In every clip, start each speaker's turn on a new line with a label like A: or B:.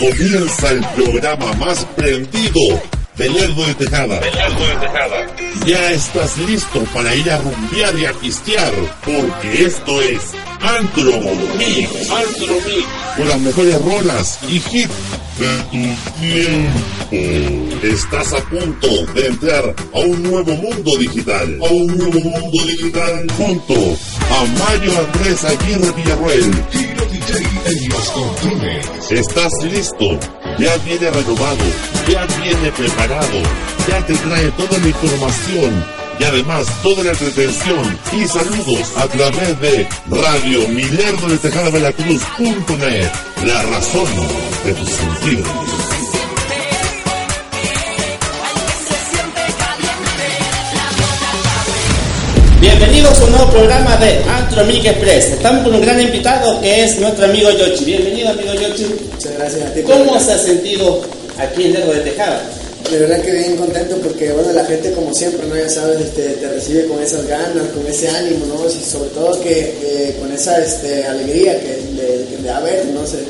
A: Comienza el programa más prendido del Lerdo de Tejada. Ya estás listo para ir a rumbear y a pistear, porque esto es Antro Mix. Antro Mix. Con las mejores rolas y hits de tu tiempo. Estás a punto de entrar a un nuevo mundo digital. A un nuevo mundo digital. Junto a Mario Andrés Aguirre Villarroel. ¿Estás listo? Ya viene renovado, ya viene preparado, ya te trae toda la información y además toda la entretención y saludos a través de Radio Milerdo de Tejada Veracruz.net, la razón de tus sentidos.
B: Bienvenidos a un nuevo programa de Antro Milk Express. Estamos con un gran invitado que es nuestro amigo Yochi. Bienvenido, amigo Yochi.
C: Muchas gracias a ti.
B: ¿Cómo se ha sentido aquí en Lerdo de Tejada?
C: De verdad que bien contento porque, bueno, la gente como siempre, ¿no? Ya sabes, este, te recibe con esas ganas, con ese ánimo, ¿no? Y sobre todo que eh, con esa este, alegría que le, que le da ver, no sé.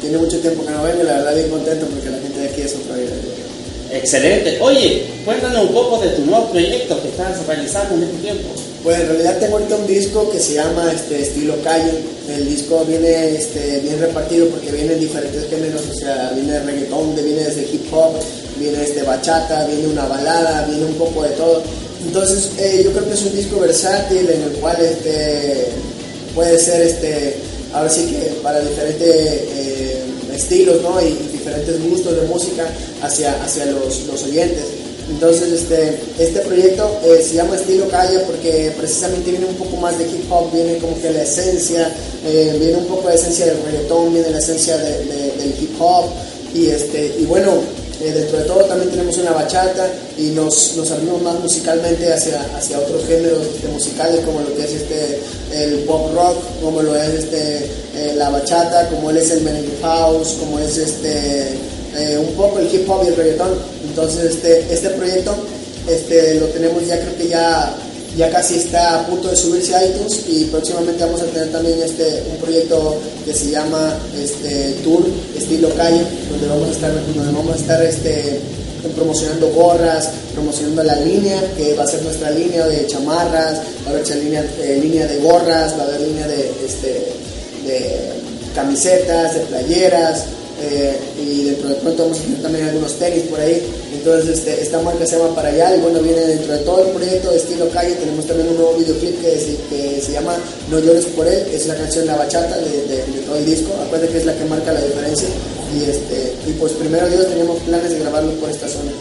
C: Tiene mucho tiempo que no vengo y la verdad bien contento porque la gente de aquí es otra vida.
B: Excelente. Oye, cuéntanos un poco de tu nuevo proyecto que estás realizando en este tiempo.
C: Pues en realidad tengo ahorita un disco que se llama este, Estilo Calle. El disco viene este, bien repartido porque viene en diferentes géneros, o sea, viene de reggaetón, viene desde hip hop, viene desde bachata, viene una balada, viene un poco de todo. Entonces eh, yo creo que es un disco versátil en el cual este, puede ser, este, ahora sí que para diferentes eh, estilos ¿no? y, diferentes gustos de música hacia, hacia los, los oyentes. Entonces, este, este proyecto eh, se llama Estilo Calle porque precisamente viene un poco más de hip hop, viene como que la esencia, eh, viene un poco de esencia del reggaetón, viene la esencia de- de- del hip hop y, este, y bueno, eh, dentro de todo también tenemos una bachata y nos, nos abrimos más musicalmente hacia, hacia otros géneros musicales como lo que es este, el pop rock, como lo es este, eh, la bachata, como él es el merengue house, como es este, eh, un poco el hip hop y el reggaetón. Entonces este, este proyecto este, lo tenemos ya creo que ya, ya casi está a punto de subirse a iTunes y próximamente vamos a tener también este, un proyecto que se llama este, Tour Estilo Calle, donde vamos a estar, este, promocionando gorras, promocionando la línea, que va a ser nuestra línea de chamarras, va a haber eh, línea de gorras, va a haber línea de, este, de camisetas, de playeras, eh, y dentro de pronto vamos a tener también algunos tenis por ahí. Entonces, este, esta marca se llama Para Allá y bueno, viene dentro de todo el proyecto de estilo calle. Tenemos también un nuevo videoclip que, se- que se llama No llores por él, es la canción La Bachata de, de- de todo el disco. Acuérdense que es la que marca la diferencia. Y, este, y pues primero Dios teníamos planes de grabarlo por esta zona.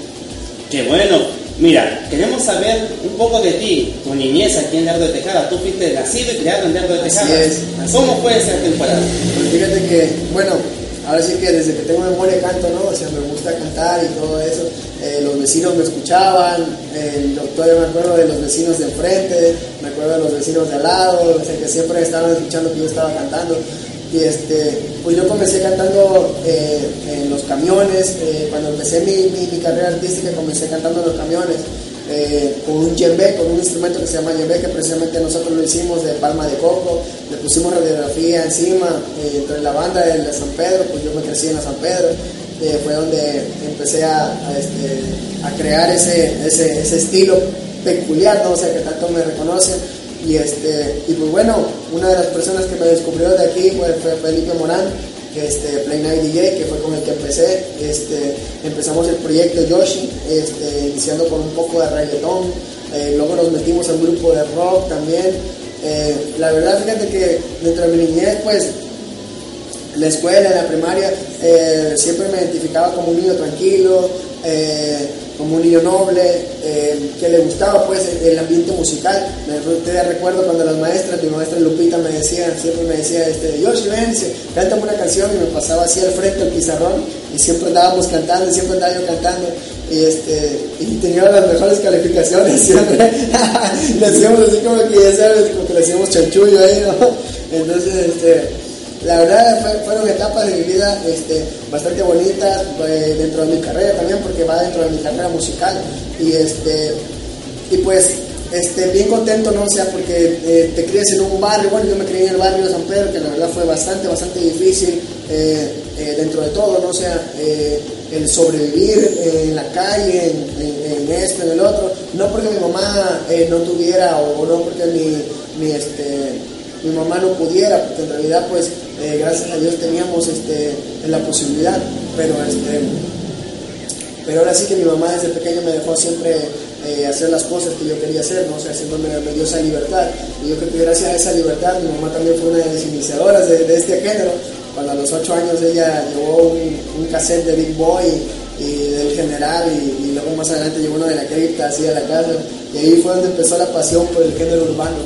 B: Qué bueno. Mira, queremos saber un poco de ti, tu niñez aquí en Lerdo de Tejada. Tú fuiste nacido y criado en Lerdo de
C: Así
B: Tejada.
C: es, así
B: ¿Cómo fue esa temporada?
C: Pues fíjate que, bueno, ahora sí que desde que tengo memoria canto, ¿no? O sea, me gusta cantar y todo eso. Eh, los vecinos me escuchaban, el doctor, yo me acuerdo de los vecinos de enfrente, me acuerdo de los vecinos de al lado, o sea, que siempre estaban escuchando que yo estaba cantando. Y este, pues yo comencé cantando eh, en los camiones, eh, cuando empecé mi, mi, mi carrera artística comencé cantando en los camiones. Eh, con un djembe, con un instrumento que se llama djembe, que precisamente nosotros lo hicimos de palma de coco, le pusimos radiografía encima, eh, entre la banda de San Pedro, pues yo me crecí en la San Pedro, eh, fue donde empecé a, este, crear ese, ese, estilo peculiar, ¿no? o sea, que tanto me reconocen. Y, este, y pues bueno, una de las personas que me descubrió de aquí fue Felipe Morán, este, Play Night DJ, que fue con el que empecé. Este, empezamos el proyecto Yoshi, este, iniciando con un poco de reggaetón. eh, luego nos metimos al grupo de rock también. Eh, la verdad, fíjate que dentro de mi niñez, pues la escuela, la primaria, eh, siempre me identificaba como un niño tranquilo, como un niño noble, eh, que le gustaba pues el ambiente musical. Me recuerdo cuando las maestras, mi maestra Lupita me decía, siempre me decía, este, Yoshi, ven, cántame una canción y me pasaba así al frente del pizarrón y siempre andábamos cantando, siempre andaba yo cantando y este y tenía las mejores calificaciones siempre le hacíamos así como que ya sabes como que le hacíamos chanchullo ahí ¿no? entonces este la verdad fue- fueron etapas de mi vida este, bastante bonitas eh, dentro de mi carrera también porque va dentro de mi carrera musical y este y pues este, bien contento, ¿no? O sea, porque eh, te crías en un barrio, bueno, yo me crié en el barrio de San Pedro, que la verdad fue bastante, bastante difícil, eh, dentro de todo, ¿no? O sea, el sobrevivir en la calle, en, esto, en el otro, no porque mi mamá no tuviera o, no porque mi, mi, este, mi mamá no pudiera, porque en realidad pues gracias a Dios teníamos este, la posibilidad, pero este, pero ahora sí que mi mamá desde pequeño me dejó siempre eh, hacer las cosas que yo quería hacer, ¿no? O sea, siempre me, dio esa libertad. Y yo creo que gracias a esa libertad, mi mamá también fue una de las iniciadoras de, este género. Cuando a los ocho años ella llevó un, cassette de Big Boy y, del general y, luego más adelante llevó uno de la cripta así a la casa. Y ahí fue donde empezó la pasión por el género urbano.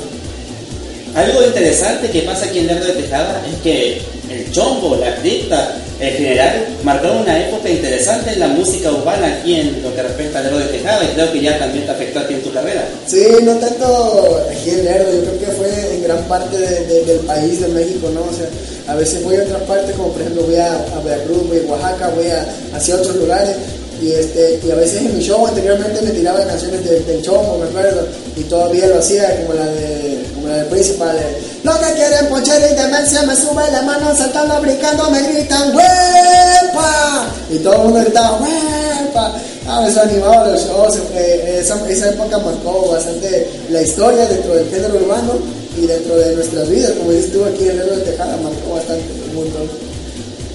B: Algo interesante que pasa aquí en Lerdo de Tejada es que el chombo, la cripta, en general, marcó una época interesante en la música urbana aquí en lo que respecta a Lerdo de Tejada y creo que ya también te afectó a ti en tu carrera.
C: Sí, no tanto aquí en Lerdo, yo creo que fue en gran parte del país, de México, ¿no? O sea, a veces voy a otras partes, como por ejemplo voy a, a Veracruz, voy a Oaxaca, voy a, hacia otros lugares y, este, y a veces en mi show anteriormente me tiraba canciones del show, me acuerdo, y todavía lo hacía como la de del principal. Lo que quieren ponchera y demencia me sube la mano saltando, brincando, me gritan ¡Huepa! Y todo el mundo gritaba ¡Huepa! Ah, eso animaba los shows, eh, esa, esa época marcó bastante la historia dentro del género urbano y dentro de nuestras vidas, como dices tú aquí en el de Tejada, marcó bastante el mundo.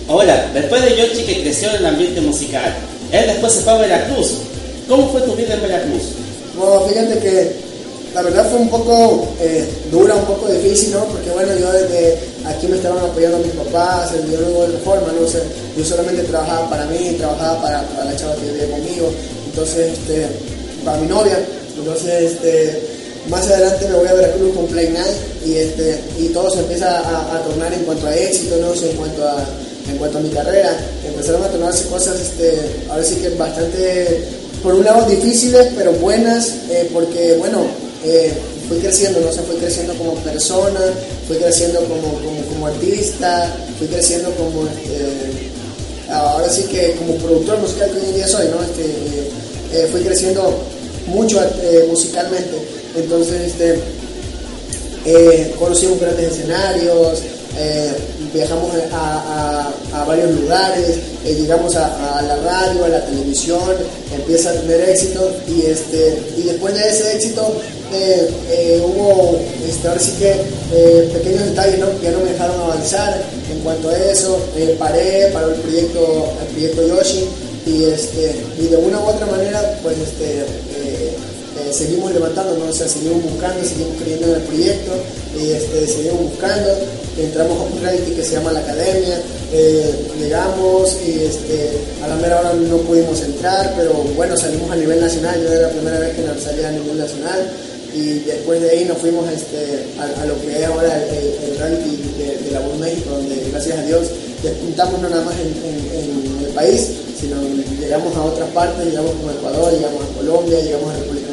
B: Ahora, después de Yoshi que creció en el ambiente musical, él después se fue a Veracruz. ¿Cómo fue tu vida en Veracruz?
C: Bueno, fíjate que la verdad fue un poco eh, dura, un poco difícil, ¿no? Porque bueno, yo desde aquí me estaban apoyando mis papás, el biólogo de forma, ¿no? sé, yo solamente trabajaba para mí, trabajaba para, la chava que vivía conmigo, entonces, este, para mi novia, entonces, este, más adelante me voy a Veracruz con Play Night y, este, y todo se empieza a, tornar en cuanto a éxito, ¿no? sé, en cuanto a en cuanto a mi carrera. Empezaron a tomarse cosas, este, ahora sí que bastante, por un lado difíciles, pero buenas, eh, porque, bueno, eh, fui creciendo, ¿no? O fui creciendo como persona, fui creciendo como, como, artista, fui creciendo como, este, ahora sí que como productor musical que hoy en día soy, ¿no? Este, eh, fui creciendo mucho musicalmente. Entonces, este, conocí grandes escenarios, eh, viajamos a, varios lugares, eh, llegamos a, la radio, a la televisión, empieza a tener éxito y, este, y después de ese éxito eh, hubo, este, ahora sí que pequeños detalles que ya no me dejaron avanzar en cuanto a eso, paré, para el proyecto, el proyecto Yoshi y, este, y de una u otra manera pues este, seguimos levantándonos, o sea, seguimos buscando, seguimos creyendo en el proyecto, y este, seguimos buscando, entramos a un reality que se llama La Academia, eh, llegamos y este, a la mera hora no pudimos entrar, pero bueno, salimos a nivel nacional, yo era la primera vez que salía a nivel nacional, y después de ahí nos fuimos este, a, lo que es ahora el, reality de, la Voz México, donde gracias a Dios despuntamos no nada más en, el país, sino llegamos a otras partes, llegamos a Ecuador, llegamos a Colombia, llegamos a República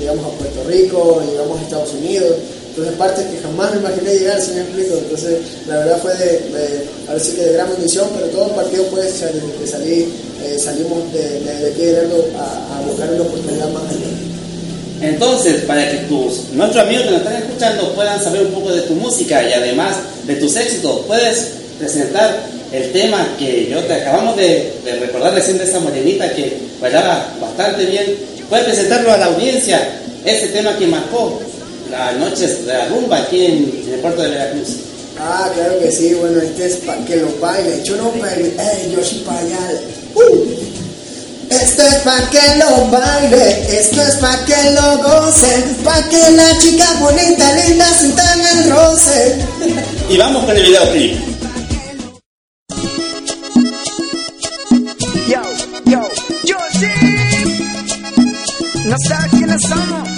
C: llegamos a Puerto Rico, llegamos a Estados Unidos. Entonces, partes que jamás me imaginé llegar, si me explico. Entonces, la verdad fue de, a ver si que de gran bendición, pero todo el partido pues, desde eh, salimos de, de, aquí de a, a, buscar una oportunidad más allá.
B: Entonces, para que tus, nuestros amigos que nos están escuchando puedan saber un poco de tu música y además de tus éxitos, puedes presentar el tema que yo te acabamos de, de recordar recién de esa morenita que bailaba bastante bien Puedes presentarlo a la audiencia, ese tema que marcó las noches de la rumba aquí en, el puerto de Veracruz.
C: Ah, claro que sí, bueno, este es para que lo baile. Yo no baile, eh, yo para allá. Uh. Esto es para que lo baile, esto es para que lo goce, para que la chica bonita, linda, sientan el roce.
B: y vamos con el videoclip.
D: No sabes quiénes somos,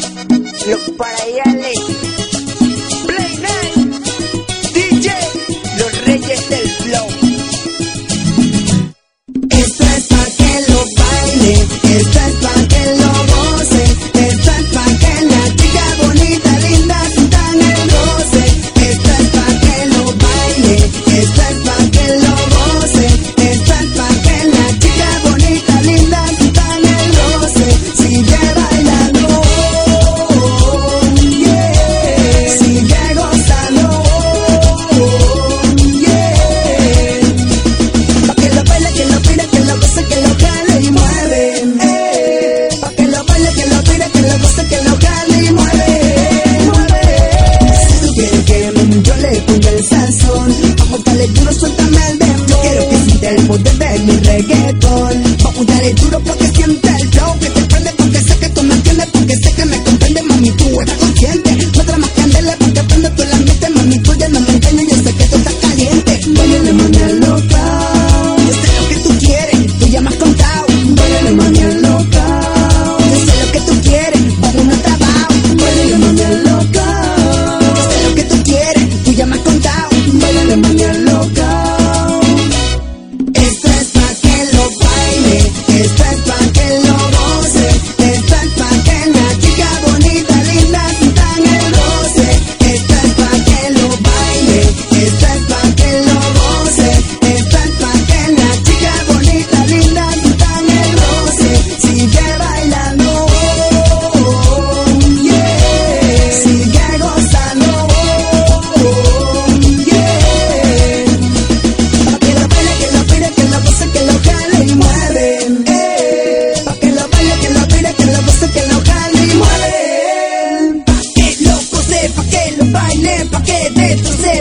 D: los parayales. Play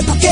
D: pa' que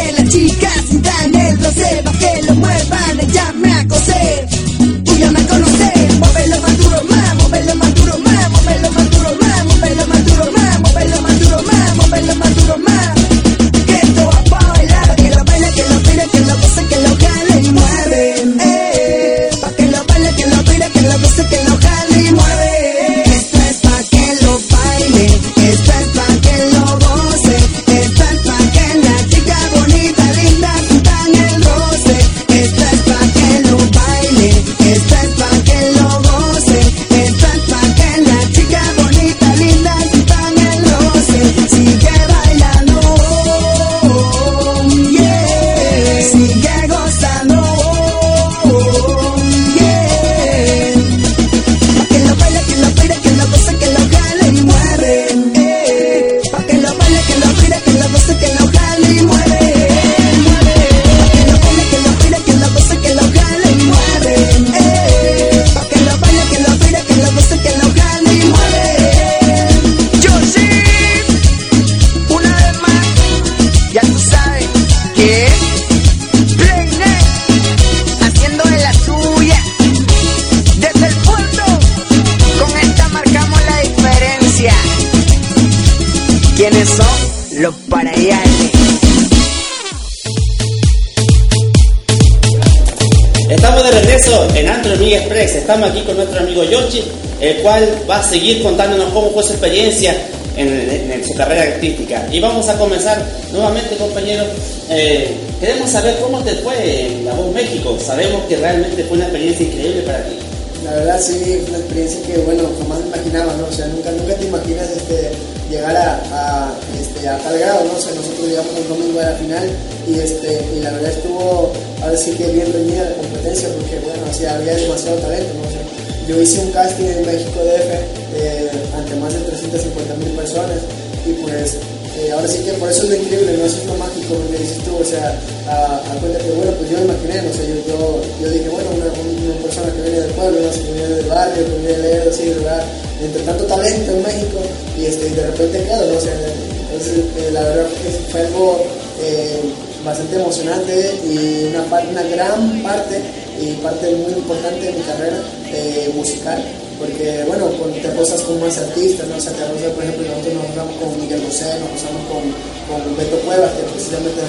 B: Estamos aquí con nuestro amigo Yoshi, el cual va a seguir contándonos cómo fue su experiencia en, su carrera artística. Y vamos a comenzar nuevamente, compañeros. Eh, queremos saber cómo te fue en La Voz México. Sabemos que realmente fue una experiencia increíble para ti.
C: La verdad sí, una experiencia que, bueno, jamás me imaginaba, ¿no? O sea, nunca, nunca te imaginas este, llegar a, a, este, a tal grado, ¿no? O sea, nosotros llegamos el domingo a la final y, este, y la verdad estuvo, ahora sí que bien reñida la competencia porque, bueno, o sea, había demasiado talento, ¿no? O yo hice un casting en México DF eh, ante más de 350 mil personas y pues eh, ahora sí que por eso es lo increíble, no es lo mágico que dices tú, o sea, a, a cuenta que bueno, pues yo me imaginé, no sé, yo, yo, dije, bueno, una, una, persona que viene del pueblo, sé, que viene del barrio, que viene de leer, así, ¿verdad? Entre tanto talento en México y, este, de repente quedo, ¿no? O sea, entonces eh, la verdad que fue algo eh, bastante emocionante y una, una gran parte y parte muy importante de mi carrera eh, musical porque bueno, te rozas con más artistas, ¿no? O por ejemplo, nosotros nos rozamos con Miguel José, nos rozamos con, con Beto Cuevas, que precisamente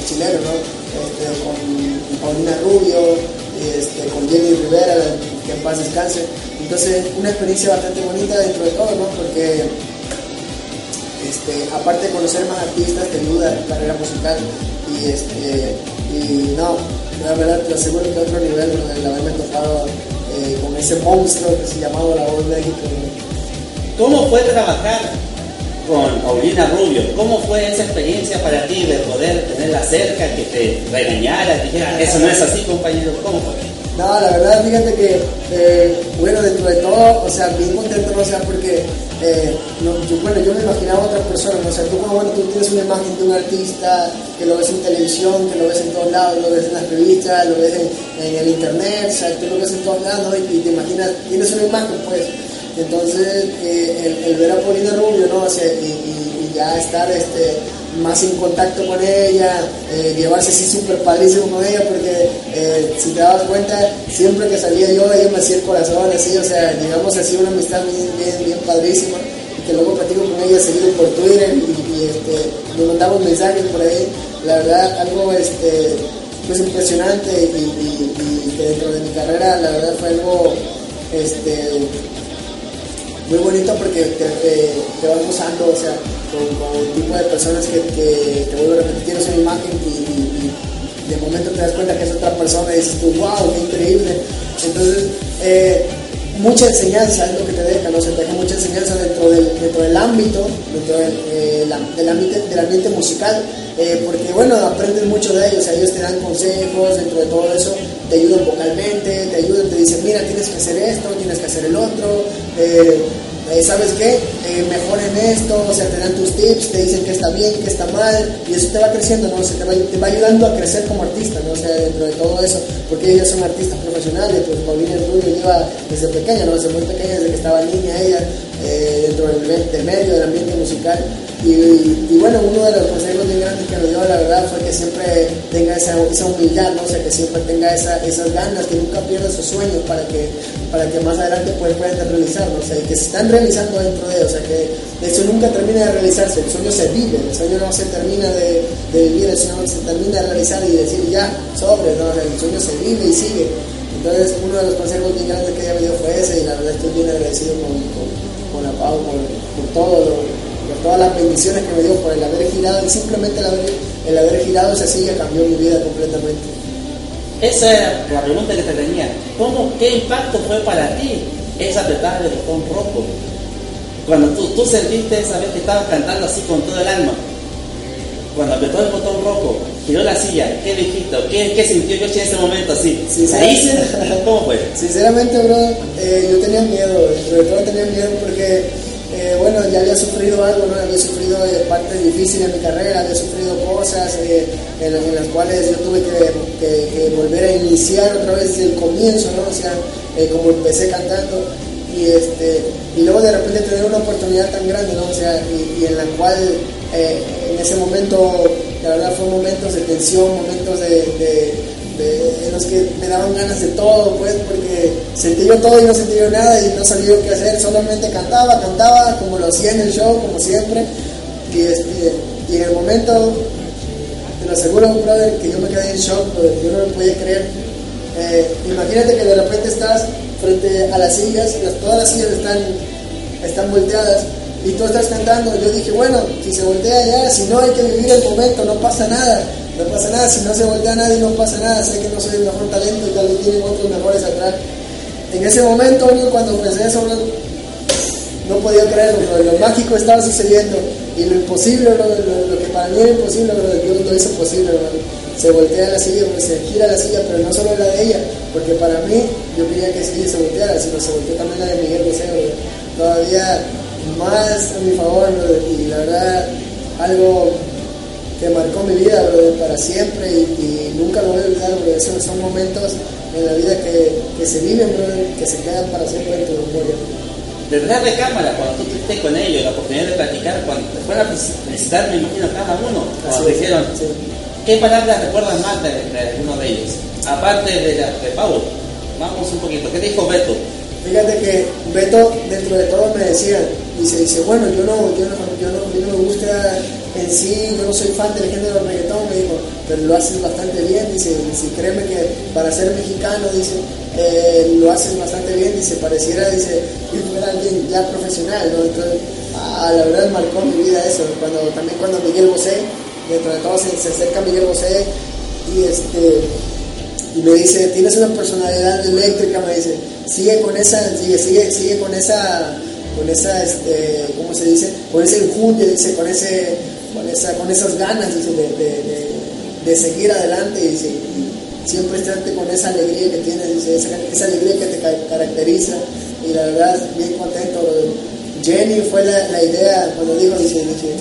C: es chileno, ¿no? Este, con Paulina Rubio, este, con Jenny Rivera, que en paz descanse. Entonces, una experiencia bastante bonita dentro de todo, ¿no? Porque este, aparte de conocer más artistas, te ayuda a tu carrera musical y, este, y no, la verdad te aseguro que otro nivel, el haberme tocado eh, con ese monstruo que se llamaba La Voz México.
B: ¿Cómo fue trabajar con Paulina Rubio? ¿Cómo fue esa experiencia para ti de poder tenerla cerca, que te regañara, dijera, eso no es así, compañero? ¿Cómo fue?
C: No, la verdad, fíjate que, eh, bueno, dentro de todo, o sea, bien contento, no sea, porque, eh, no, yo, bueno, yo me imaginaba a otras personas, o sea, tú como, bueno, tú tienes una imagen de un artista que lo ves en televisión, que lo ves en todos lados, lo ves en las revistas, lo ves en, el internet, o sea, tú lo ves en todos lados, ¿no? y, te imaginas, tienes una imagen, pues, entonces, eh, el, ver a Paulina Rubio, ¿no? O sea, y, ya estar, este, más en contacto con ella, eh, llevarse así súper padrísimo con ella, porque eh, si te das cuenta, siempre que salía yo, ella me hacía el corazón así, o sea, digamos así, una amistad bien, bien, bien padrísima, que luego platico con ella seguido por Twitter y, y este, nos mandamos mensajes por ahí, la verdad, algo este, pues impresionante y, dentro de mi carrera, la verdad fue algo este, muy bonito porque te, te, vas gozando, o sea, con, con, el tipo de personas que, que te vuelvo a repetir, una imagen y, de momento te das cuenta que es otra persona y dices tú, wow, qué increíble. Entonces, eh, mucha enseñanza es lo que te deja, ¿no? Se te deja mucha enseñanza dentro del, dentro del ámbito, dentro del, eh, del, ambiente, musical, eh, porque bueno, aprendes mucho de ellos, ellos te dan consejos dentro de todo eso, te ayudan vocalmente, te ayudan, te dicen, mira, tienes que hacer esto, tienes que hacer el otro, eh, eh, ¿sabes qué? Eh, mejor en esto, o sea, te dan tus tips, te dicen que está bien, que está mal, y eso te va creciendo, ¿no? O sea, te va, te va ayudando a crecer como artista, ¿no? O sea, dentro de todo eso, porque ellos son artistas profesionales, pues Paulina Rubio lleva desde pequeña, ¿no? Desde muy pequeña, desde que estaba niña ella, eh, dentro del, del, medio, del ambiente musical, y, bueno, uno de los consejos bien grandes que me dio, la verdad, fue que siempre tenga esa, esa humildad, ¿no? O sea, que siempre tenga esa, esas ganas, que nunca pierda sus sueños para que, para que más adelante pues, puedan realizarlo, o sea, y que se están realizando dentro de, o sea, que eso nunca termina de realizarse, el sueño se vive, el sueño no se termina de, vivir, el sueño se termina de realizar y decir ya, sobre, ¿no? El sueño se vive y sigue. Entonces, uno de los consejos bien grandes que ella me dio fue ese, y la verdad estoy bien agradecido con, con, con la Pau, por todo lo, por todas las bendiciones que me dio, por el haber girado, y simplemente el haber, el haber girado esa silla cambió mi vida completamente.
B: Esa era la pregunta que te tenía. ¿Cómo, ¿Qué impacto fue para ti esa apretada de botón rojo? Cuando tú, tú sentiste esa vez que estabas cantando así con todo el alma, cuando apretó el botón rojo, giró la silla, ¿qué dijiste? ¿Qué, qué sintió Yoshi en ese momento así? ¿Ahí ¿Cómo fue?
C: Sinceramente, bro, eh, yo tenía miedo, sobre todo tenía miedo porque, bueno, ya había sufrido algo, ¿no? Había sufrido eh, partes difíciles de mi carrera, había sufrido cosas eh, en, las cuales yo tuve que, volver a iniciar otra vez desde el comienzo, ¿no? O sea, eh, como empecé cantando y este y luego de repente tener una oportunidad tan grande, ¿no? O sea, y, en la cual en ese momento, la verdad fue momentos de tensión, momentos de, de, en los que me daban ganas de todo, pues, porque sentí yo todo y no sentí yo nada y no sabía qué hacer, solamente cantaba, cantaba como lo hacía en el show, como siempre, y, este, y en el momento, te lo aseguro, brother, que yo me quedé en shock, yo no lo podía creer, eh, imagínate que de repente estás frente a las sillas, las- todas las sillas están, están volteadas y tú estás cantando. Yo dije, bueno, si se voltea ya, si no hay que vivir el momento, no pasa nada. No pasa nada, si no se voltea nadie, no pasa nada. Sé que no soy el mejor talento y tal vez tienen otros mejores atrás. En ese momento, cuando pensé eso, bro, no podía creerlo, bro. lo mágico estaba sucediendo y lo imposible, lo, lo que para mí era imposible, bro, Dios lo hizo posible. Se voltea la silla, bro, se gira la silla, pero no solo la de ella, porque para mí yo quería que sí se volteara, sino se volteó también la de Miguel bro. todavía más a mi favor, y la verdad, algo que marcó mi vida, para siempre y, y nunca lo voy a olvidar, bro. Esos son momentos en la vida que, que se viven, que se quedan para siempre en tu memoria.
B: Detrás de cámara, cuando tú estuviste con ellos, la oportunidad de platicar, cuando te fueron a felicitar, me imagino, cada uno, cuando te dijeron,
C: sí.
B: ¿qué palabras recuerdas más de, de alguno de ellos? Aparte de, la, de Pablo, vamos un poquito, ¿qué te dijo Beto?
C: Fíjate que Beto, dentro de todo, me decía, dice, dice, bueno, yo no, yo no, yo no, a mí no me gusta en sí, yo no soy fan del género del reggaetón, me dijo, pero lo haces bastante bien, dice, dice, créeme que para ser mexicano, dice, eh, lo haces bastante bien, dice, pareciera, dice, que fuera alguien ya profesional, ¿no? Entonces, ah, la verdad marcó mi vida eso, cuando, también cuando Miguel Bosé, dentro de todo se, se acerca Miguel Bosé y este y me dice, tienes una personalidad eléctrica, me dice, sigue con esa, sigue, sigue, sigue con esa, con esa, este, ¿cómo se dice? Con ese enjundia, dice, con ese, con esa, con esas ganas, dice, de, de, de, seguir adelante, dice, y siempre estarte con esa alegría que tienes, dice, esa, esa alegría que te ca- caracteriza, y la verdad, bien contento. Jenny fue la, la idea, cuando dijo, dice, dice,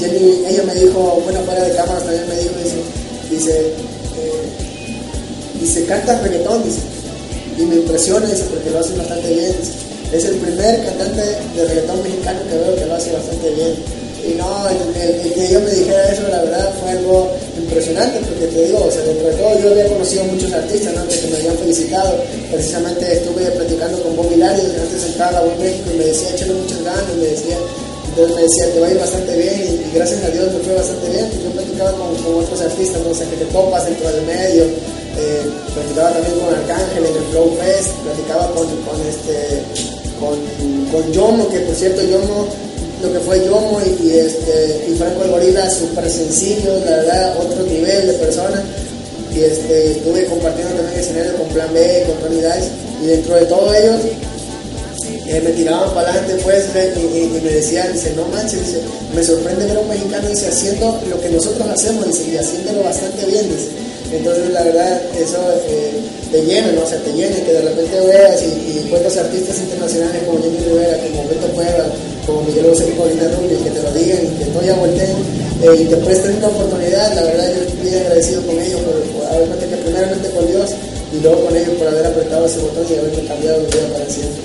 C: Jenny, ella me dijo, bueno, fuera de cámara también me dijo, dice, dice, eh, dice, canta reggaetón, dice, y me impresiona, dice, porque lo hace bastante bien, dice. Es el primer cantante de reggaetón mexicano que veo que lo hace bastante bien, y no, el, que yo me dijera eso, la verdad, fue algo impresionante, porque te digo, o sea, dentro de todo yo había conocido muchos artistas, ¿no? que me habían felicitado, precisamente estuve platicando con Bob Hilario, antes sentaba a México, y me decía, échale muchas ganas, me decía, entonces me decía, te va a ir bastante bien y, y gracias a Dios me fue bastante bien. Yo platicaba con, otros artistas, ¿no? o sea, que te topas dentro del medio. Eh, platicaba también con Arcángel en el Flow Fest, platicaba con, este, con, con Yomo, que por cierto Yomo, lo que fue Yomo y, este, y Franco el Gorila, súper sencillos, la verdad, otro nivel de persona. Y este, estuve compartiendo también escenario con Plan B, con Tony Dice, y dentro de todo ellos, eh, me tiraban para adelante pues y me decían, dice, no manches, dice, me sorprende ver a un mexicano dice, haciendo lo que nosotros hacemos dice, y haciéndolo bastante bien. Dice. Entonces la verdad eso eh, te llena, ¿no? o sea, te llena que de repente veas y, y encuentras artistas internacionales como Jenny Rivera, como Beto Cueva, como Miguel José Paulina Rubio, que te lo digan y que no ya volteen eh, y te presten una oportunidad, la verdad yo estoy bien agradecido con ellos por, por haber que primeramente con Dios y luego con ellos por haber apretado ese botón y haberme cambiado mi vida para siempre.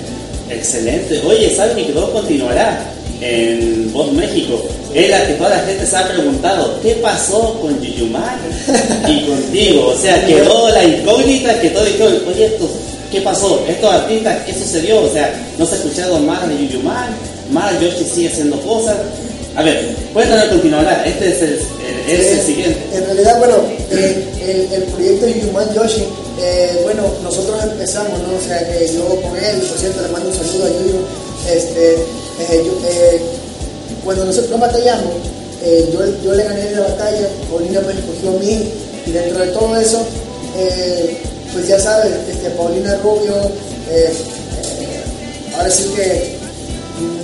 B: Excelente. Oye, ¿sabes que continuará en Voz México? Es la que toda la gente se ha preguntado, ¿qué pasó con Yuyumar y contigo? O sea, quedó la incógnita que todo dijo, oye, estos, ¿qué pasó? Estos artistas, ¿qué sucedió? O sea, no se ha escuchado más de Yuyumar, más Yoshi sigue haciendo cosas. A ver, cuéntanos continuará. Este es el, el- es el
C: Eh,
B: siguiente.
C: En realidad, bueno, eh, el, el proyecto de Yuman Yoshi, eh, bueno, nosotros empezamos, ¿no? O sea, que yo con él, por cierto, le mando un saludo a Yuyo, este, eh, eh, cuando nosotros batallamos, eh, yo, yo le gané la batalla, Paulina me escogió a mí, y dentro de todo eso, pues ya sabes, este, Paulina Rubio, ahora sí que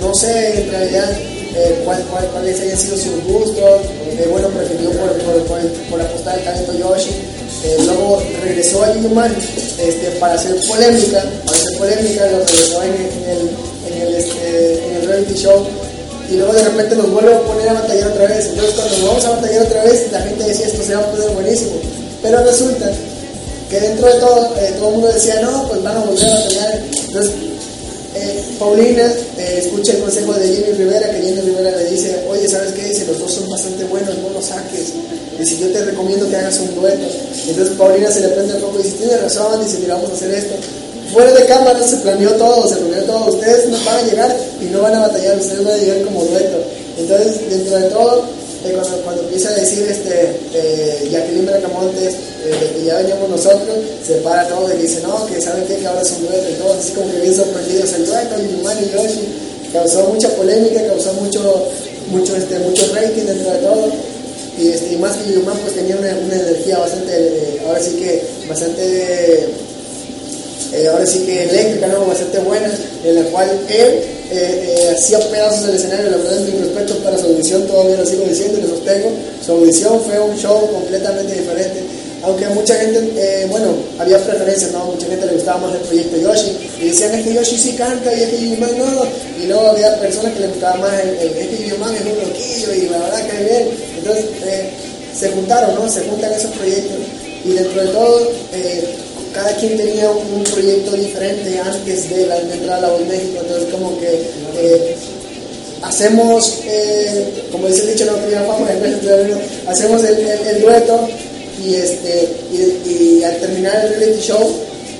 C: no sé en realidad eh, cuál, cuál- cuáles hayan sido sus gustos. Bueno, prefirió por, por, apostar al talento Yoshi. Luego regresó a Yuman este, para hacer polémica. Para hacer polémica, lo regresó en, en el reality show. Y luego de repente nos vuelve a poner a batallar otra vez. Entonces, cuando nos vamos a batallar otra vez, la gente decía esto se va a poner buenísimo. Pero resulta que dentro de todo, eh, todo el mundo decía, no, pues van a volver a batallar. Entonces, eh, Paulina eh, escucha el consejo de Jenny Rivera, que Jenny Rivera le dice, oye, ¿sabes qué? Dice, los dos son bastante buenos, no los saques. Dice, yo te recomiendo que hagas un dueto. Entonces Paulina se le prende el foco y dice, tienes razón, dice, mira, vamos a hacer esto. Fuera de cámara se planeó todo, se planeó todo. Ustedes no van a llegar y no van a batallar, ustedes van a llegar como dueto. Entonces, dentro de todo, eh, cuando, cuando empieza a decir este, eh, Jacqueline Bracamontes, eh, que ya veníamos nosotros, se para todo y dice, no, que saben que ahora es un dueto y todos así como que bien sorprendidos, el dueto, Yumán y Yoshi, causó mucha polémica, causó mucho, mucho, este, mucho rating dentro de todo. Y, este, y más que Yumán pues tenía una, una energía bastante, eh, ahora sí que bastante eh, ahora sí que eléctrica, ¿no? bastante buena, en la cual él eh, eh, hacía pedazos del escenario, la verdad, mi respeto para su audición, todavía lo sigo diciendo y lo sostengo, su audición fue un show completamente diferente, aunque mucha gente, eh, bueno, había preferencias, ¿no? Mucha gente le gustaba más el proyecto Yoshi, y decían, es que Yoshi sí canta, y es que no, y luego había personas que le gustaba más el, el es que es un loquillo, y la verdad que bien, entonces eh, se juntaron, ¿no? Se juntan esos proyectos, y dentro de todo, eh, cada quien tenía un, proyecto diferente antes de, la, de entrar a la Voz México, entonces como que eh, hacemos, eh, como dice el dicho, no quería fama, hacemos el, el- el dueto y, este, y al terminar el reality show,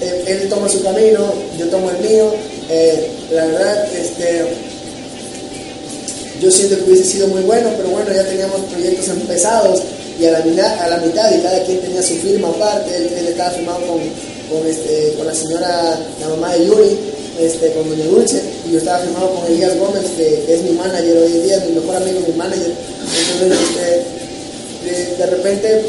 C: eh, él toma su camino, yo tomo el mío, eh, la verdad, este, yo siento que hubiese sido muy bueno, pero bueno, ya teníamos proyectos empezados y a la, mina- a la mitad y cada quien tenía su firma aparte, él, estaba firmado con, con, este, con la señora, la mamá de Yuri, este, con Doña Dulce, y yo estaba firmado con Elías Gómez, que, es mi manager hoy en día, mi mejor amigo, mi manager. Entonces, este, de, de repente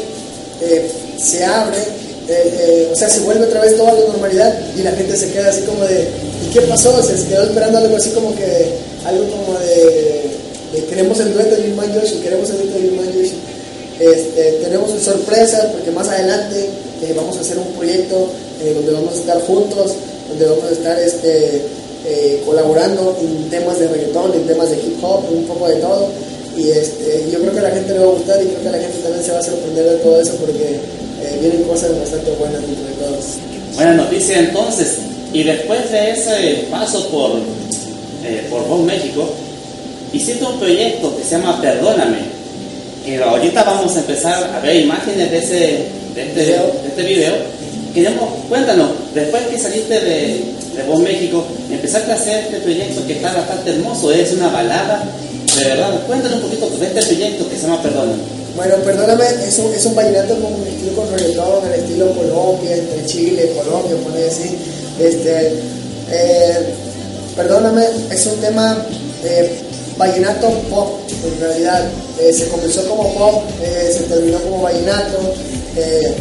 C: eh, se abre, eh, eh, o sea, se vuelve otra vez toda la normalidad y la gente se queda así como de, ¿y qué pasó? Se, quedó esperando algo así como que, algo como de, queremos el dueto de Yulman Yoshi, queremos el dueto de Yulman Yoshi. Este, tenemos sorpresas porque más adelante eh, vamos a hacer un proyecto eh, donde vamos a estar juntos, donde vamos a estar este, eh, colaborando en temas de reggaetón, en temas de hip hop, un poco de todo. Y este, yo creo que a la gente le va a gustar y creo que a la gente también se va a sorprender de todo eso porque eh, vienen cosas bastante buenas dentro de todos.
B: Buena noticia entonces. Y después de ese paso por, eh, por México, hiciste un proyecto que se llama Perdóname. Que ahorita vamos a empezar a ver imágenes de, ese, de, este, de este video. Queremos, cuéntanos, después que saliste de, de Voz México, empezaste a hacer este proyecto que está bastante hermoso, es una balada. De verdad, cuéntanos un poquito de este proyecto que se llama Perdóname.
C: Bueno, perdóname, es un, es un vallenato con un estilo con reggaetón, el estilo Colombia, entre Chile, Colombia, por así. Este, eh, perdóname, es un tema eh, vallenato pop, en realidad. Eh, se comenzó como pop, eh, se terminó como vallenato. Eh,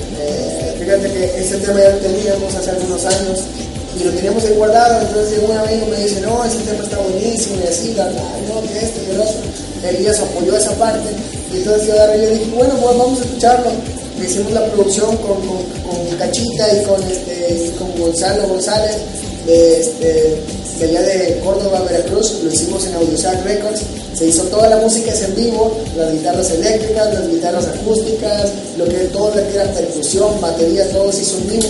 C: fíjate que ese tema ya lo teníamos hace algunos años y lo teníamos ahí guardado. Entonces llegó un amigo me dice, no, ese tema está buenísimo y así, la no, que esto, que lo. Elías apoyó esa parte y entonces yo agarré y le dije, bueno, pues vamos a escucharlo. Hicimos la producción con, con, con Cachita y con, este, y con Gonzalo González de, este, de allá de Córdoba, Veracruz, lo hicimos en Audiosac Records, se hizo toda la música en vivo, las guitarras eléctricas, las guitarras acústicas, lo que todo lo que era percusión, batería, todo se hizo en vivo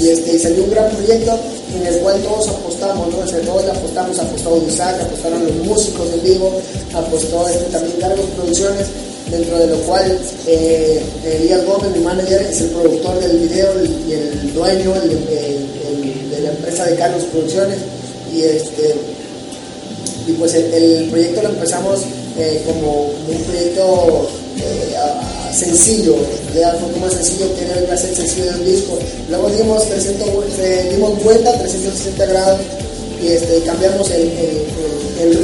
C: y, este, salió un gran proyecto en el cual todos apostamos, ¿no? Sea, todos apostamos, apostó Audiosac, apostaron los músicos en vivo, apostó este, también Cargos Producciones, dentro de lo cual eh, Elías Gómez, mi manager, es el productor del video y el dueño el- empresa de Carlos Producciones. Y, este, y pues el, proyecto lo empezamos eh, como, un proyecto eh, a- a- sencillo, ya fue como sencillo que a ser sencillo del disco. Luego dimos, 300, vu- eh, dimos vuelta 360 grados y este, cambiamos el, el-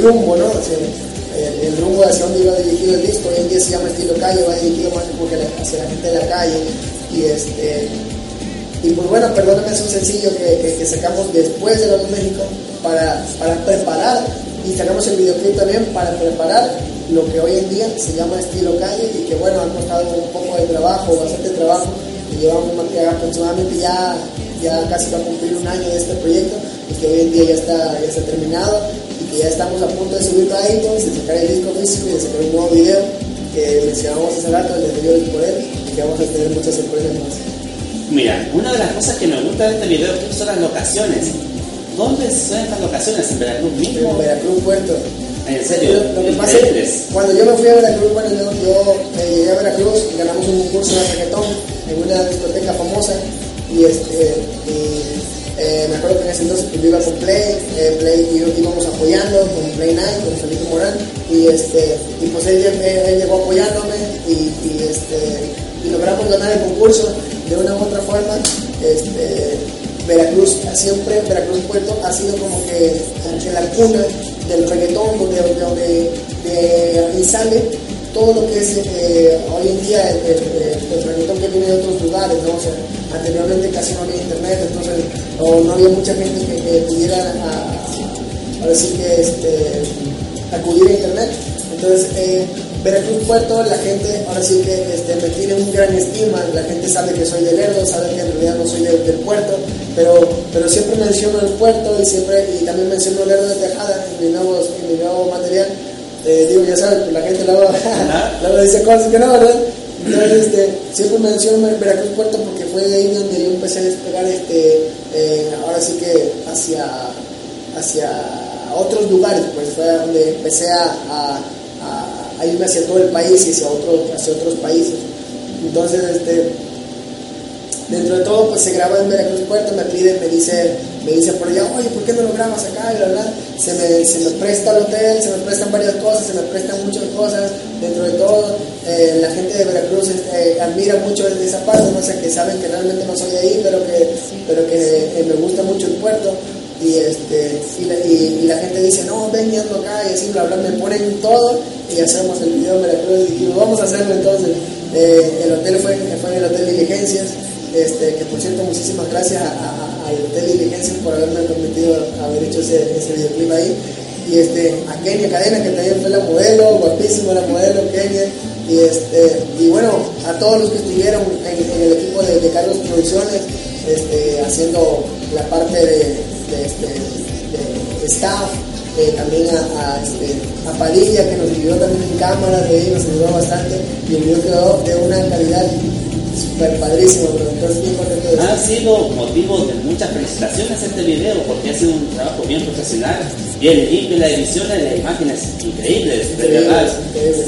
C: rumbo, ¿no? El, rumbo hacia donde iba dirigido el disco. Hoy en día se llama estilo calle, va dirigido más como que la- hacia la gente de la calle. Y este y pues bueno, perdóname, es un sencillo que, que- sacamos después de los México para, para preparar y sacamos el videoclip también para preparar lo que hoy en día se llama estilo calle y que bueno, han costado un poco de trabajo, bastante trabajo y llevamos más que aproximadamente ya, ya casi va a cumplir un año de este proyecto y que hoy en día ya está, ya está terminado y que ya estamos a punto de subirlo a iTunes, de sacar el disco físico y de sacar un nuevo video que mencionamos hace rato, el Río del Poder y que vamos a tener muchas sorpresas más.
B: Mira, una de las cosas que me gusta de este video son las locaciones. ¿Dónde son estas locaciones? ¿En Veracruz mismo?
C: En Veracruz, Puerto.
B: En serio,
C: Lo que pasa es cuando yo me fui a Veracruz, bueno, yo, yo, eh, llegué a Veracruz y ganamos un concurso de reggaetón en una discoteca famosa y, este, y Eh, me acuerdo que en ese entonces pues, yo iba con Play, eh, Play y íbamos apoyando con Play 9, con Felipe Morán, y, este, y pues él, él llegó apoyándome y, y, este, y logramos ganar el concurso de una u otra forma. Este, Veracruz, siempre Veracruz Puerto ha sido como que, la cuna del reggaetón, donde, donde, de ahí sale todo lo que es eh, hoy en día el, el, reggaetón que viene de otros lugares, ¿no? Sea, anteriormente casi no había internet, entonces no, no había mucha gente que, pudiera decir que este, acudir a internet. Entonces, eh, Veracruz Puerto, la gente ahora sí que este, me tiene un gran estima, la gente sabe que soy de Lerdo, sabe que en realidad no soy de, del puerto, pero, pero siempre menciono el puerto y siempre y también menciono Lerdo de Tejada en mi nuevo, en mi nuevo material. Eh, digo, ya sabes, pues la gente luego, luego dice cosas que no, ¿verdad? Entonces, este, siempre menciono Veracruz Puerto porque fue de ahí donde yo empecé a despegar, este, eh, ahora sí que hacia, hacia otros lugares, pues fue donde empecé a, a, a, irme hacia todo el país y hacia, otro, hacia otros países. Entonces, este, dentro de todo, pues se graba en Veracruz Puerto, me pide, me dice, me dice por allá, oye, ¿por qué no lo grabas acá? Y la verdad, se me, se me presta el hotel, se me prestan varias cosas, se me prestan muchas cosas, dentro de todo, eh, la gente de Veracruz eh, admira mucho esa parte, no sé, que saben que realmente no soy ahí, pero que, pero que eh, me gusta mucho el puerto. Y, este, y, la, gente dice, no, ven ando acá, y así, bla, bla, me ponen todo y hacemos el video en Veracruz. Y dijimos, vamos a hacerlo entonces. el hotel fue, fue en el Hotel Diligencias, este, que por cierto, muchísimas gracias al Hotel Diligencias por haberme permitido haber hecho ese, ese videoclip ahí y este, a Kenia Cadena, que también fue la modelo, guapísima la modelo Kenia, y, este, y bueno, a todos los que estuvieron en, en el equipo de, de, Carlos Producciones, este, haciendo la parte de, de, este, de staff, eh, también a, a, este, a, Padilla, que nos ayudó también en cámara, de ahí nos ayudó bastante, y el video quedó de una calidad super padrísimo, entonces bien contento
B: Ha sido motivo de muchas felicitaciones este video porque ha sido un trabajo bien profesional, bien limpio, la edición de las imágenes increíbles.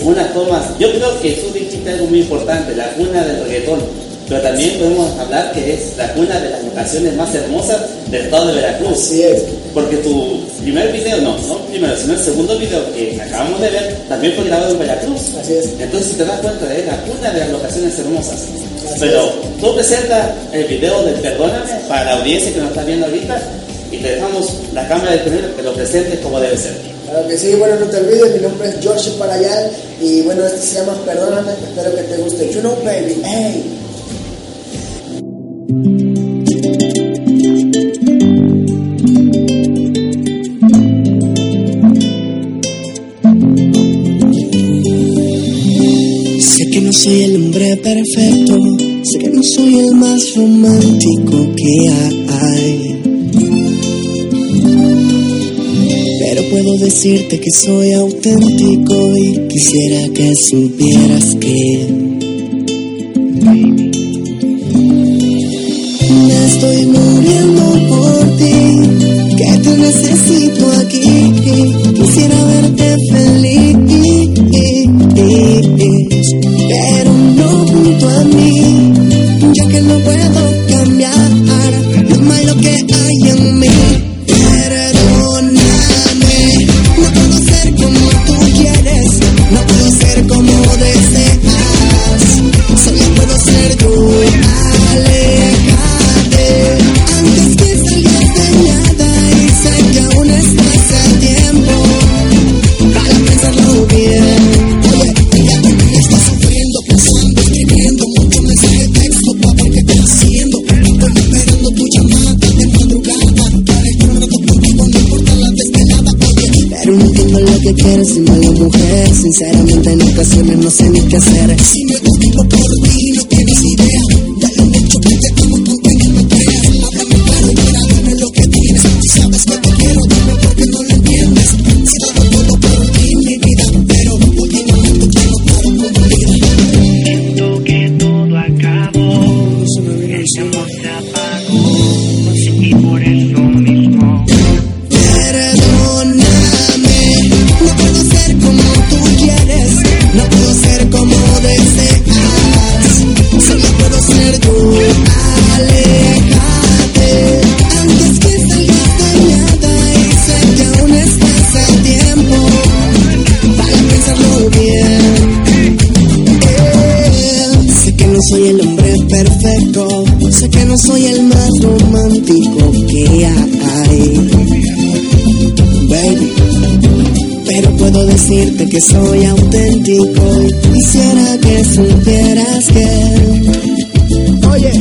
B: Unas tomas, yo creo que tú dijiste algo muy importante, la cuna del reggaetón, pero también podemos hablar que es la cuna de las locaciones más hermosas del estado de Veracruz.
C: Así es.
B: Porque tu primer video, no, no primero, sino el segundo video que acabamos de ver, también fue grabado en Veracruz.
C: Así es.
B: Entonces, si te das cuenta, es la cuna de las locaciones hermosas. Así Pero es. tú presentas el video de Perdóname para la audiencia que nos está viendo ahorita y te dejamos la cámara disponible que lo presentes como debe ser.
C: Claro que sí, bueno, no te olvides, mi nombre es Josh Parayal y bueno, este se llama Perdóname, espero que te guste. You know, baby, hey.
D: Sé que no soy el más romántico que hay. Pero puedo decirte que soy auténtico y quisiera que supieras que no decirte que soy auténtico. Quisiera que supieras que, oye,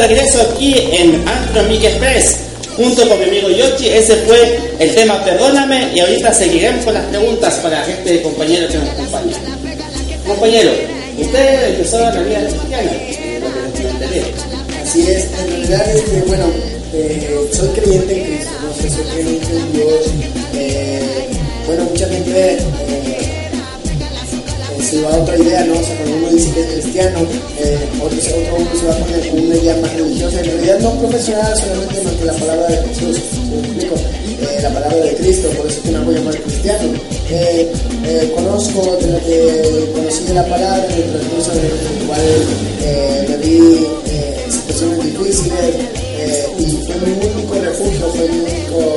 B: regreso aquí en Antro Mic Express, junto con mi amigo Yoshi. Ese fue el tema Perdóname. Y ahorita seguiremos con las preguntas para este compañero que nos acompaña. Compañero, usted empezó la vida cristiana, eh.
C: Así es, en realidad, este, bueno, eh, soy creyente en Cristo, no sé, soy creyente en Dios. eh, bueno, mucha gente eh, se va a otra idea, ¿no? O sea, cuando uno dice que es cristiano, eh, otro, otro se va a poner con una idea más religiosa, en realidad no profesional, solamente más la palabra de Jesús, ¿me explico? Eh, la palabra de Cristo, por eso que me hago llamar cristiano. Eh, eh, conozco de lo que conocí de la palabra en el transcurso en el cual me vi situaciones difíciles y fue mi único refugio, fue mi único,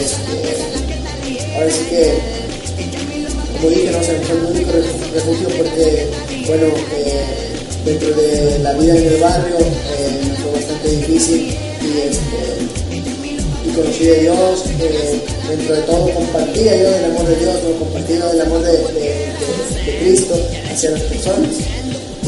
C: este, ahora sí que como dije, no fue mi único ref- refugio porque, bueno, eh, dentro de la vida en el barrio eh, fue bastante difícil y, este, y conocí de Dios, eh, dentro de todo compartía yo del amor de Dios, compartía del amor de- de- de Cristo hacia las personas.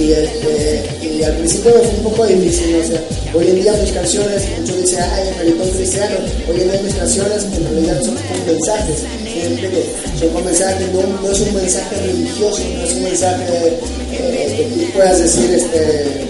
C: Y, este, y al principio fue un poco difícil, o sea, hoy en día mis canciones, muchos dicen, ay, el reggaetón cristiano, hoy en día mis canciones en realidad son con mensajes, ¿sí me explico? son con mensajes, no, es un mensaje religioso, no es un mensaje eh, que tú puedas decir, este,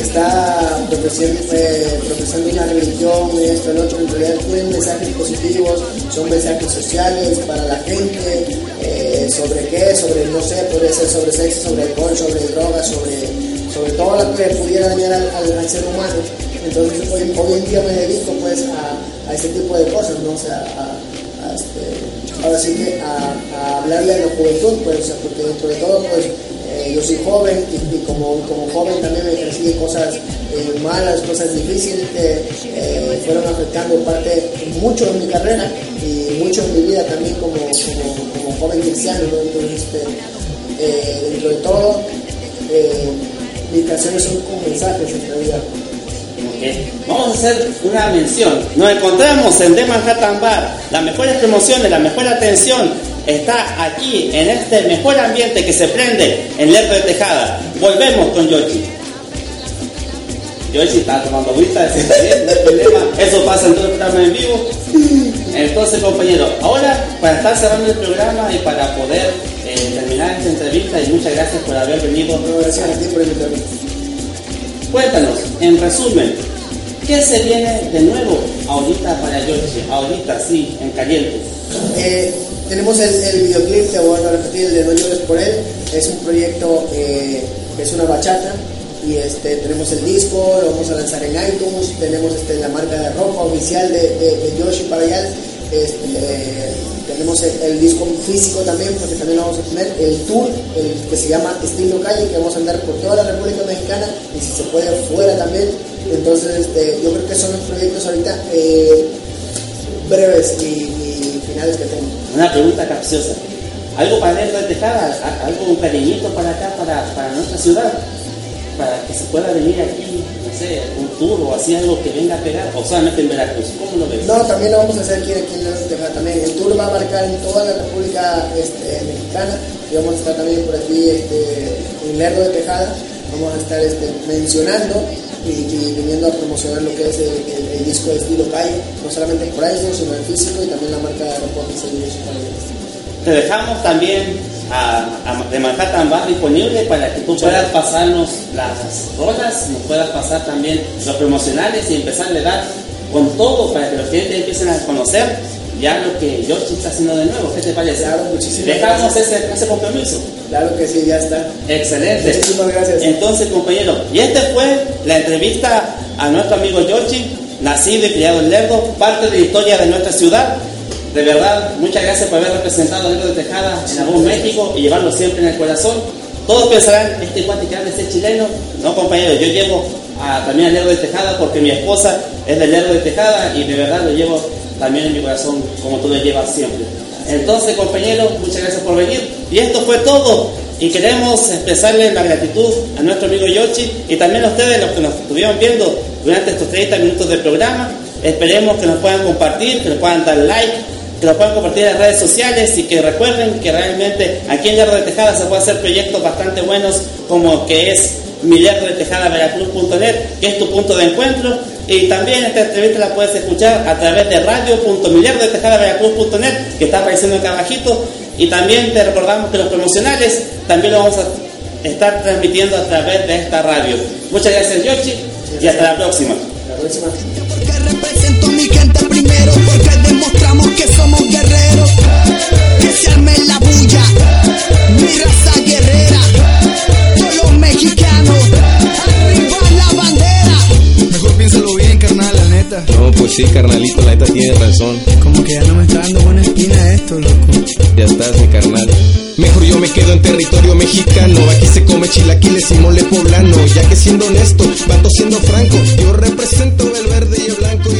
C: está profesando, eh, una religión, esto, el otro, en realidad tienen mensajes positivos, son mensajes sociales para la gente, eh, sobre qué, sobre, no sé, puede ser sobre sexo, sobre alcohol, sobre drogas, sobre, sobre todo lo que pudiera dañar al, ser humano. Entonces hoy, en día me dedico pues a, a ese tipo de cosas, ¿no? O sea, a, este, hablarle a la juventud, pues, porque dentro de todo, pues, eh, yo soy joven y, y como, como joven también me persiguen cosas eh, malas, cosas difíciles que eh, fueron afectando parte mucho en mi carrera y mucho en mi vida también como, como, como joven cristiano. ¿no? Entonces, este, eh, dentro de todo, eh, mis canciones son con mensajes en realidad.
B: Ok. Vamos a hacer una mención. Nos encontramos en The Manhattan Bar. Las mejores promociones, la mejor atención está aquí, en este mejor ambiente que se prende en Lerdo de Tejada. Volvemos con Yoshi. Yoshi está tomando agüita, está bien, no hay problema. Eso pasa en todo el programa en vivo. Entonces, compañero, ahora para estar cerrando el programa y para poder eh, terminar esta entrevista, y muchas gracias por haber venido.
C: Gracias a ti por invitarme.
B: Cuéntanos, en resumen, ¿qué se viene de nuevo ahorita para Yoshi? Ahorita, sí, en caliente.
C: Eh, tenemos el, el videoclip, te voy a repetir, el de No llores por él. Es un proyecto eh, que es una bachata. Y este, tenemos el disco, lo vamos a lanzar en iTunes. Tenemos este, la marca de ropa oficial de, de, Yoshi Parayal. Este, eh, tenemos el, disco físico también, porque también lo vamos a tener. El tour, el que se llama Estilo Calle, que vamos a andar por toda la República Mexicana y si se puede fuera también. Entonces, este, yo creo que son los proyectos ahorita. eh, breves y
B: Una pregunta capciosa. ¿Algo para Lerdo de Tejada? ¿A- ¿Algo, un cariñito para acá, para, para nuestra ciudad? Para que se pueda venir aquí, no sé, un tour o así algo que venga a pegar, o solamente en Veracruz. ¿Cómo lo ves?
C: No, también lo vamos a hacer aquí, aquí en de Tejada también. El tour va a abarcar en toda la República este, Mexicana y vamos a estar también por aquí este, en Lerdo de Tejada. Vamos a estar este, mencionando y, viniendo a promocionar lo que es el, el- el disco de estilo calle, no solamente por eso, sino el físico y también la marca de Calle.
B: Te dejamos también a, a- de Manhattan Bar disponible para que tú puedas pasarnos las rolas, nos puedas pasar también los promocionales y empezar a dar con todo para que los clientes empiecen a conocer ya lo que Yoshi está haciendo de nuevo. ¿Qué te parece?
C: Claro, muchísimas
B: Dejamos
C: gracias.
B: ese, ese compromiso.
C: Claro que sí, ya está.
B: Excelente.
C: Muchísimas gracias.
B: Entonces, compañero, y esta fue la entrevista a nuestro amigo Yoshi, nacido y criado en Lerdo, parte de la historia de nuestra ciudad. De verdad, muchas gracias por haber representado a Lerdo de Tejada en algún México y llevarlo siempre en el corazón. Todos pensarán, este cuate que habla es chileno. No, compañero, yo llevo a, también a Lerdo de Tejada porque mi esposa es de Lerdo de Tejada y de verdad lo llevo también en mi corazón como tú lo llevas siempre. Entonces, compañeros, muchas gracias por venir. Y esto fue todo. Y queremos expresarle la gratitud a nuestro amigo Yoshi y también a ustedes, los que nos estuvieron viendo durante estos 30 minutos del programa. Esperemos que nos puedan compartir, que nos puedan dar like, que nos puedan compartir en las redes sociales y que recuerden que realmente aquí en Lerdo de Tejada se pueden hacer proyectos bastante buenos como que es milerdodetejaдаveracruz.net, que es tu punto de encuentro. Y también esta entrevista la puedes escuchar a través de radio.milerdodetejaдаveracruz.net, que está apareciendo acá abajito. Y también te recordamos que los promocionales también lo vamos a estar transmitiendo a través de esta radio. Muchas gracias, Yoshi, y hasta la próxima.
C: La próxima.
D: Porque represento a mi gente primero, porque demostramos que somos guerreros. Que se arme la bulla, mi raza guerrera. Todos los mexicanos, arriba la bandera.
E: Neta.
F: No, pues sí, carnalito, la neta tiene razón.
E: Como que ya no me está dando buena espina esto, loco.
F: Ya estás, mi carnal. Mejor yo me quedo en territorio mexicano. Aquí se come chilaquiles y mole poblano. Ya que siendo honesto, vato siendo franco, yo represento el verde y el blanco.